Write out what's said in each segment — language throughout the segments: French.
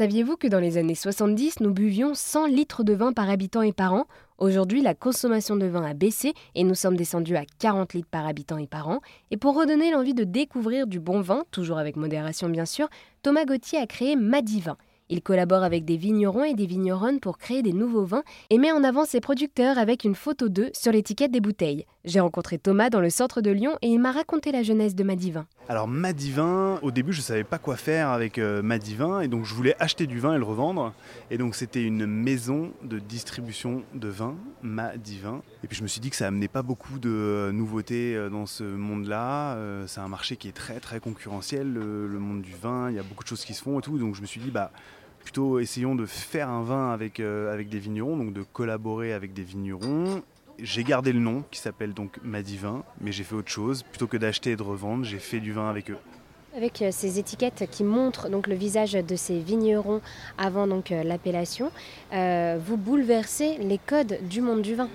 Saviez-vous que dans les années 70, nous buvions 100 litres de vin par habitant et par an? Aujourd'hui, la consommation de vin a baissé et nous sommes descendus à 40 litres par habitant et par an. Et pour redonner l'envie de découvrir du bon vin, toujours avec modération bien sûr, Thomas Gauthier a créé Madivin. Il collabore avec des vignerons et des vigneronnes pour créer des nouveaux vins et met en avant ses producteurs avec une photo d'eux sur l'étiquette des bouteilles. J'ai rencontré Thomas dans le centre de Lyon et il m'a raconté la jeunesse de Madivin. Alors Madivin, au début je ne savais pas quoi faire avec euh, Madivin et donc je voulais acheter du vin et le revendre. Et donc c'était une maison de distribution de vin, Madivin. Et puis je me suis dit que ça amenait pas beaucoup de euh, nouveautés euh, dans ce monde-là. C'est un marché qui est très très concurrentiel, le, le monde du vin, il y a beaucoup de choses qui se font et tout. Donc je me suis dit bah plutôt essayons de faire un vin avec, euh, avec des vignerons, donc de collaborer avec des vignerons. J'ai gardé le nom qui s'appelle donc Madivin, mais j'ai fait autre chose. Plutôt que d'acheter et de revendre, j'ai fait du vin avec eux. Avec euh, ces étiquettes qui montrent donc le visage de ces vignerons avant euh, l'appellation, vous bouleversez les codes du monde du vin.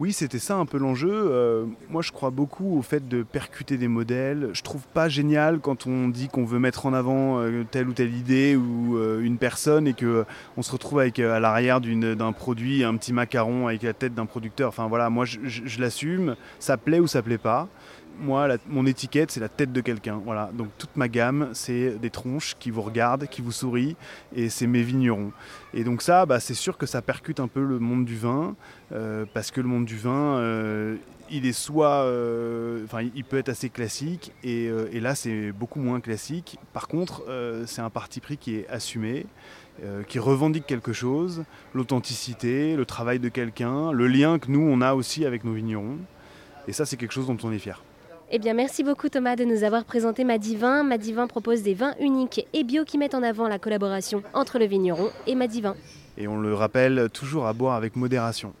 Oui, c'était ça un peu l'enjeu. Euh, moi, je crois beaucoup au fait de percuter des modèles. Je trouve pas génial quand on dit qu'on veut mettre en avant euh, telle ou telle idée ou euh, une personne et que on se retrouve avec à l'arrière d'un produit un petit macaron avec la tête d'un producteur. Enfin voilà, moi je, je l'assume. Ça plaît ou ça plaît pas moi, mon étiquette, c'est la tête de quelqu'un. Voilà. Donc toute ma gamme, c'est des tronches qui vous regardent, qui vous sourient, et c'est mes vignerons. Et donc ça, bah, c'est sûr que ça percute un peu le monde du vin, euh, parce que le monde du vin, euh, il est soit, euh, enfin, il peut être assez classique, et, et là, c'est beaucoup moins classique. Par contre, c'est un parti pris qui est assumé. qui revendique quelque chose, l'authenticité, le travail de quelqu'un, le lien que nous on a aussi avec nos vignerons. Et ça, c'est quelque chose dont on est fier. Eh bien, merci beaucoup Thomas de nous avoir présenté Madivin. Madivin propose des vins uniques et bio qui mettent en avant la collaboration entre le vigneron et Madivin. Et on le rappelle toujours à boire avec modération.